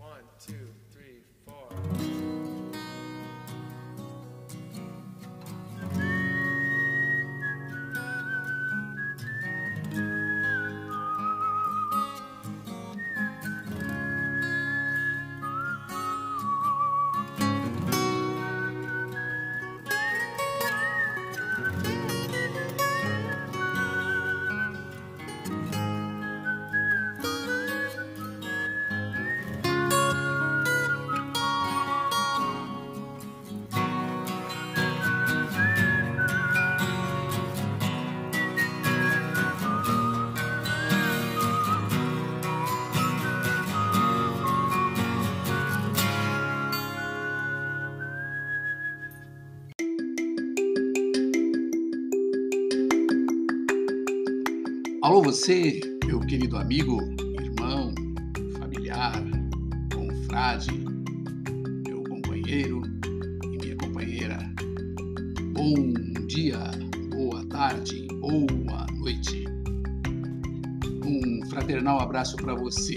One, two, Alô, você, meu querido amigo, irmão, familiar, confrade, meu companheiro e minha companheira. Bom dia, boa tarde, boa noite. Um fraternal abraço para você.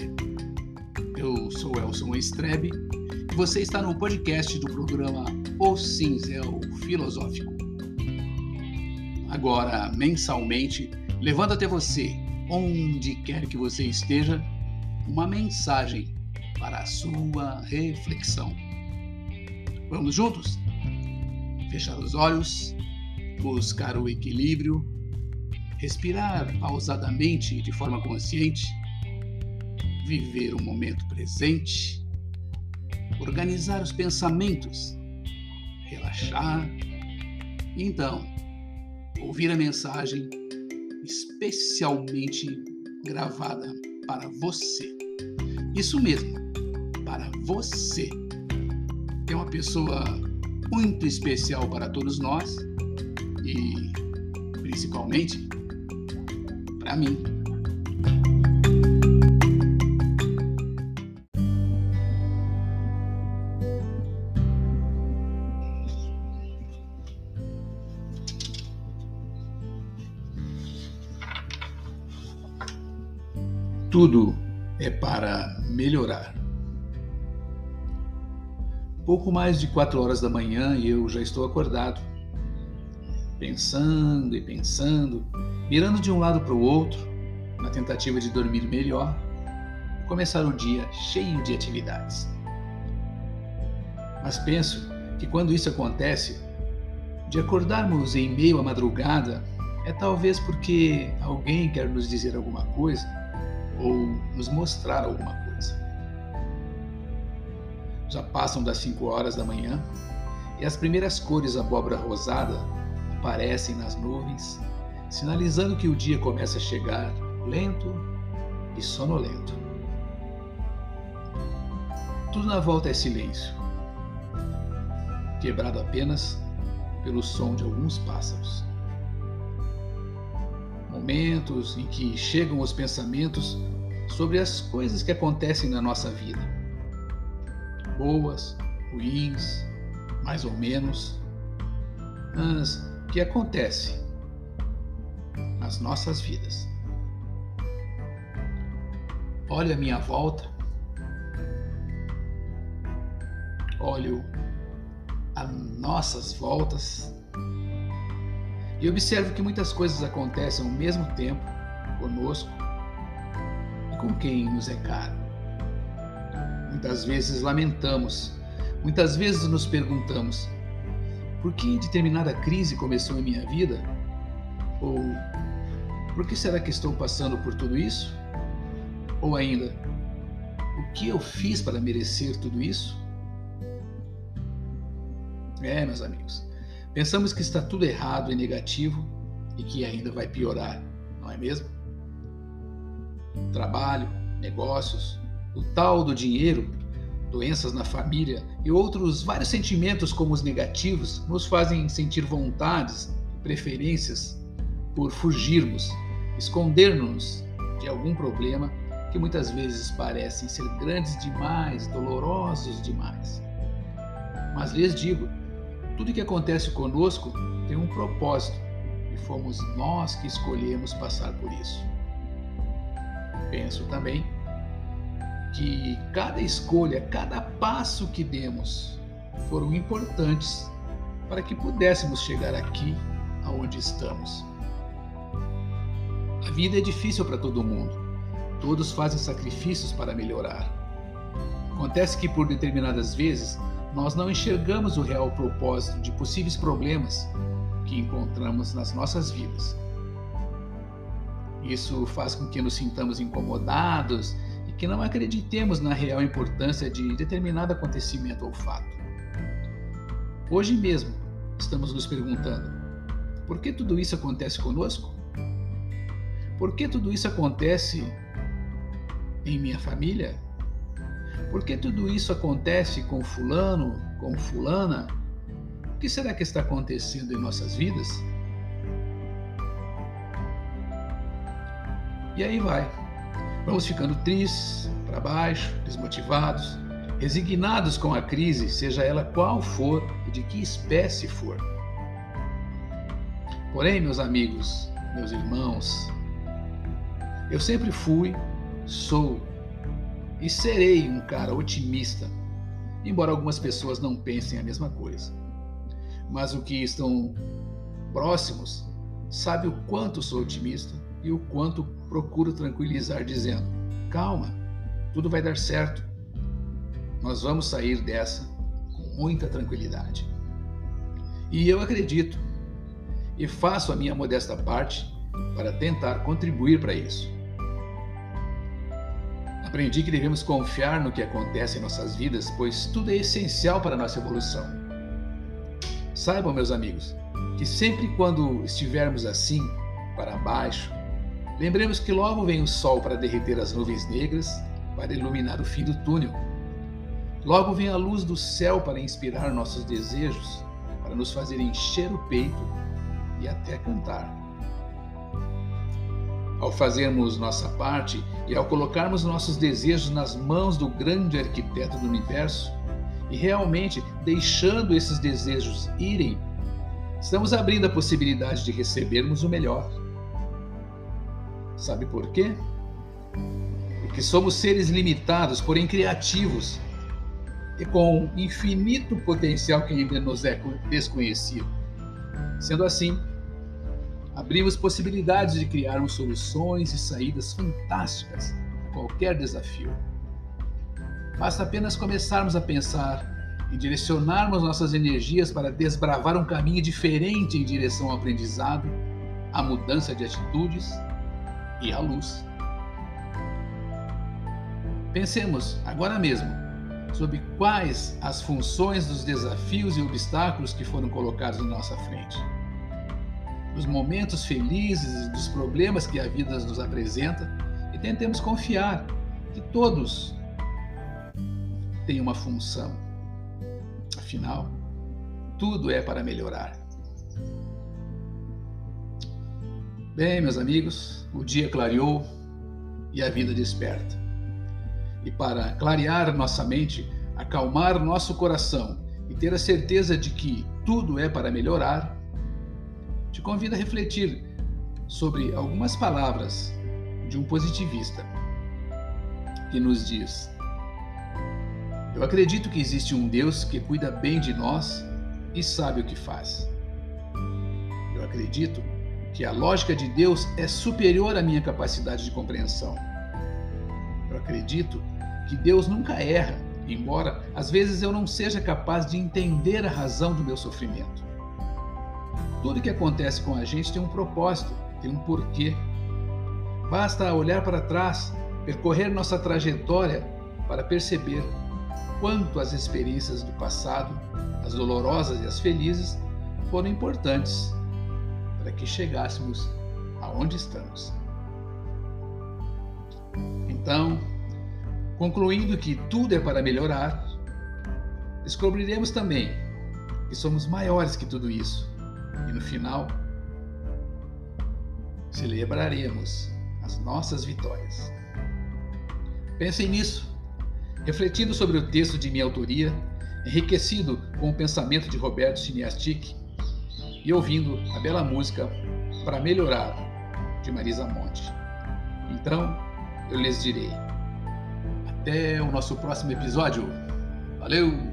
Eu sou Elson Estrebe e você está no podcast do programa O Cinzel Filosófico. Agora, mensalmente, levando até você, onde quer que você esteja, uma mensagem para a sua reflexão. Vamos juntos? Fechar os olhos, buscar o equilíbrio, respirar pausadamente de forma consciente, viver o momento presente, organizar os pensamentos, relaxar e então ouvir a mensagem especialmente gravada para você. Isso mesmo, para você. É uma pessoa muito especial para todos nós e principalmente para mim. Tudo é para melhorar. Pouco mais de quatro horas da manhã e eu já estou acordado, pensando e pensando, mirando de um lado para o outro, na tentativa de dormir melhor e começar o dia cheio de atividades. Mas penso que quando isso acontece, de acordarmos em meio à madrugada, é talvez porque alguém quer nos dizer alguma coisa ou nos mostrar alguma coisa. Já passam das 5 horas da manhã e as primeiras cores abóbora rosada aparecem nas nuvens, sinalizando que o dia começa a chegar lento e sonolento. Tudo na volta é silêncio, quebrado apenas pelo som de alguns pássaros. Momentos em que chegam os pensamentos sobre as coisas que acontecem na nossa vida. Boas, ruins, mais ou menos, mas que acontece nas nossas vidas. Olho a minha volta, olho as nossas voltas e observo que muitas coisas acontecem ao mesmo tempo conosco com quem nos é caro. Muitas vezes lamentamos, muitas vezes nos perguntamos: por que determinada crise começou em minha vida? Ou por que será que estou passando por tudo isso? Ou ainda, o que eu fiz para merecer tudo isso? É, meus amigos, pensamos que está tudo errado e negativo e que ainda vai piorar, não é mesmo? trabalho, negócios, o tal do dinheiro, doenças na família e outros vários sentimentos como os negativos nos fazem sentir vontades e preferências por fugirmos, esconder-nos de algum problema que muitas vezes parecem ser grandes demais, dolorosos demais. Mas lhes digo, tudo que acontece conosco tem um propósito e fomos nós que escolhemos passar por isso penso também que cada escolha, cada passo que demos foram importantes para que pudéssemos chegar aqui aonde estamos. A vida é difícil para todo mundo. Todos fazem sacrifícios para melhorar. Acontece que por determinadas vezes nós não enxergamos o real propósito de possíveis problemas que encontramos nas nossas vidas. Isso faz com que nos sintamos incomodados e que não acreditemos na real importância de determinado acontecimento ou fato. Hoje mesmo estamos nos perguntando: por que tudo isso acontece conosco? Por que tudo isso acontece em minha família? Por que tudo isso acontece com fulano, com fulana? O que será que está acontecendo em nossas vidas? E aí vai. Vamos ficando tristes, para baixo, desmotivados, resignados com a crise, seja ela qual for e de que espécie for. Porém, meus amigos, meus irmãos, eu sempre fui, sou e serei um cara otimista, embora algumas pessoas não pensem a mesma coisa. Mas o que estão próximos sabe o quanto sou otimista e o quanto procuro tranquilizar dizendo: "Calma, tudo vai dar certo. Nós vamos sair dessa com muita tranquilidade." E eu acredito e faço a minha modesta parte para tentar contribuir para isso. Aprendi que devemos confiar no que acontece em nossas vidas, pois tudo é essencial para a nossa evolução. Saibam, meus amigos, que sempre quando estivermos assim, para baixo, lembremos que logo vem o sol para derreter as nuvens negras, para iluminar o fim do túnel. Logo vem a luz do céu para inspirar nossos desejos, para nos fazer encher o peito e até cantar. Ao fazermos nossa parte e ao colocarmos nossos desejos nas mãos do grande arquiteto do universo, e realmente deixando esses desejos irem, estamos abrindo a possibilidade de recebermos o melhor. Sabe por quê? Porque somos seres limitados, porém criativos, e com infinito potencial que ainda nos é desconhecido. Sendo assim, abrimos possibilidades de criarmos soluções e saídas fantásticas a qualquer desafio. Basta apenas começarmos a pensar e direcionarmos nossas energias para desbravar um caminho diferente em direção ao aprendizado, à mudança de atitudes e à luz. Pensemos agora mesmo sobre quais as funções dos desafios e obstáculos que foram colocados em nossa frente dos momentos felizes dos problemas que a vida nos apresenta e tentemos confiar que todos têm uma função. Afinal, tudo é para melhorar. Bem, meus amigos, o dia clareou e a vida desperta. E para clarear nossa mente, acalmar nosso coração e ter a certeza de que tudo é para melhorar, te convido a refletir sobre algumas palavras de um positivista que nos diz: Eu acredito que existe um Deus que cuida bem de nós e sabe o que faz. Eu acredito que a lógica de Deus é superior à minha capacidade de compreensão. Eu acredito que Deus nunca erra, embora às vezes eu não seja capaz de entender a razão do meu sofrimento. Tudo que acontece com a gente tem um propósito, tem um porquê. Basta olhar para trás, percorrer nossa trajetória para perceber quanto as experiências do passado, as dolorosas e as felizes, foram importantes para que chegássemos aonde estamos. Então, concluindo que tudo é para melhorar, descobriremos também que somos maiores que tudo isso e no final, celebraremos as nossas vitórias. Pensem nisso, refletindo sobre o texto de minha autoria, enriquecido com o pensamento de Roberto Chiniastic e ouvindo a bela música Para Melhorar, de Marisa Monte. Então, eu lhes direi: até o nosso próximo episódio. Valeu!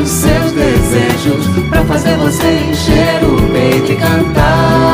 os seus desejos, para fazer você encher o peito e cantar.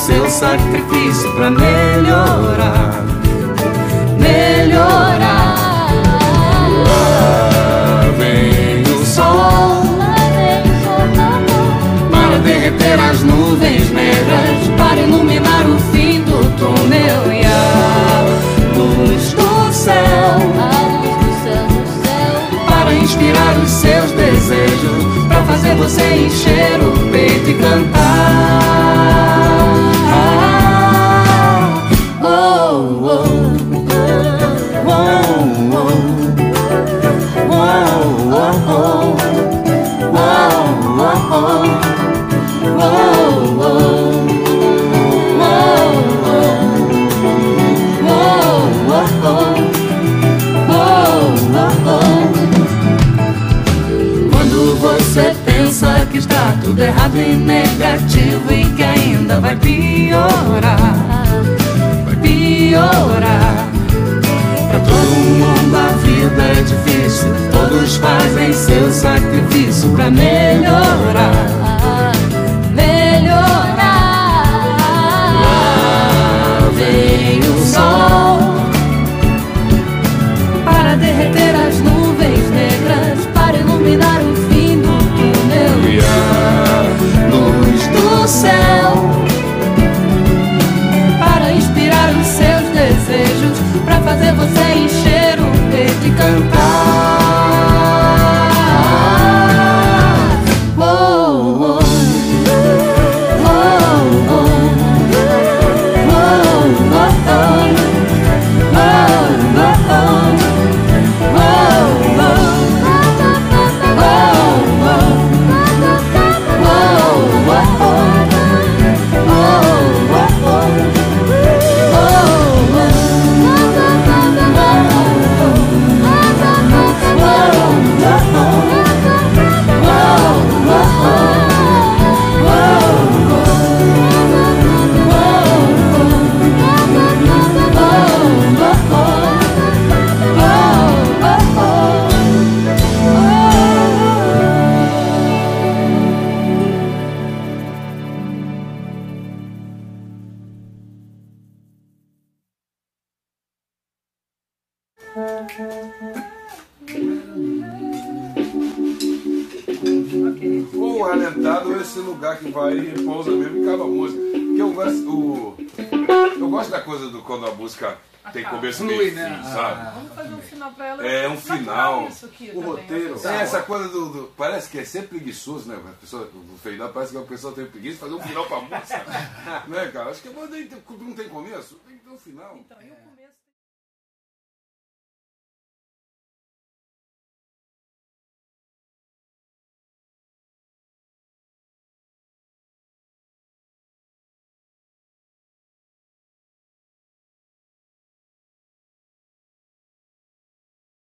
Seu sacrifício pra melhorar, piorar, vai piorar. Pra todo mundo a vida é difícil, todos fazem seu sacrifício pra melhorar, vem o sol para derreter as que vai e pousa mesmo e acaba a música. Porque eu gosto, o, eu gosto da coisa do quando a música tem começo, meio e né? fim, sabe? Ah, Vamos fazer um final pra ela. É, um final. Isso aqui O também, roteiro. assim. É, essa coisa do, do- Parece que é sempre preguiçoso, né? A pessoa, o final parece que a pessoa tem preguiça de fazer um final pra música. né, cara? Acho que tem- não tem começo, tem que ter um final. Então, e o começo?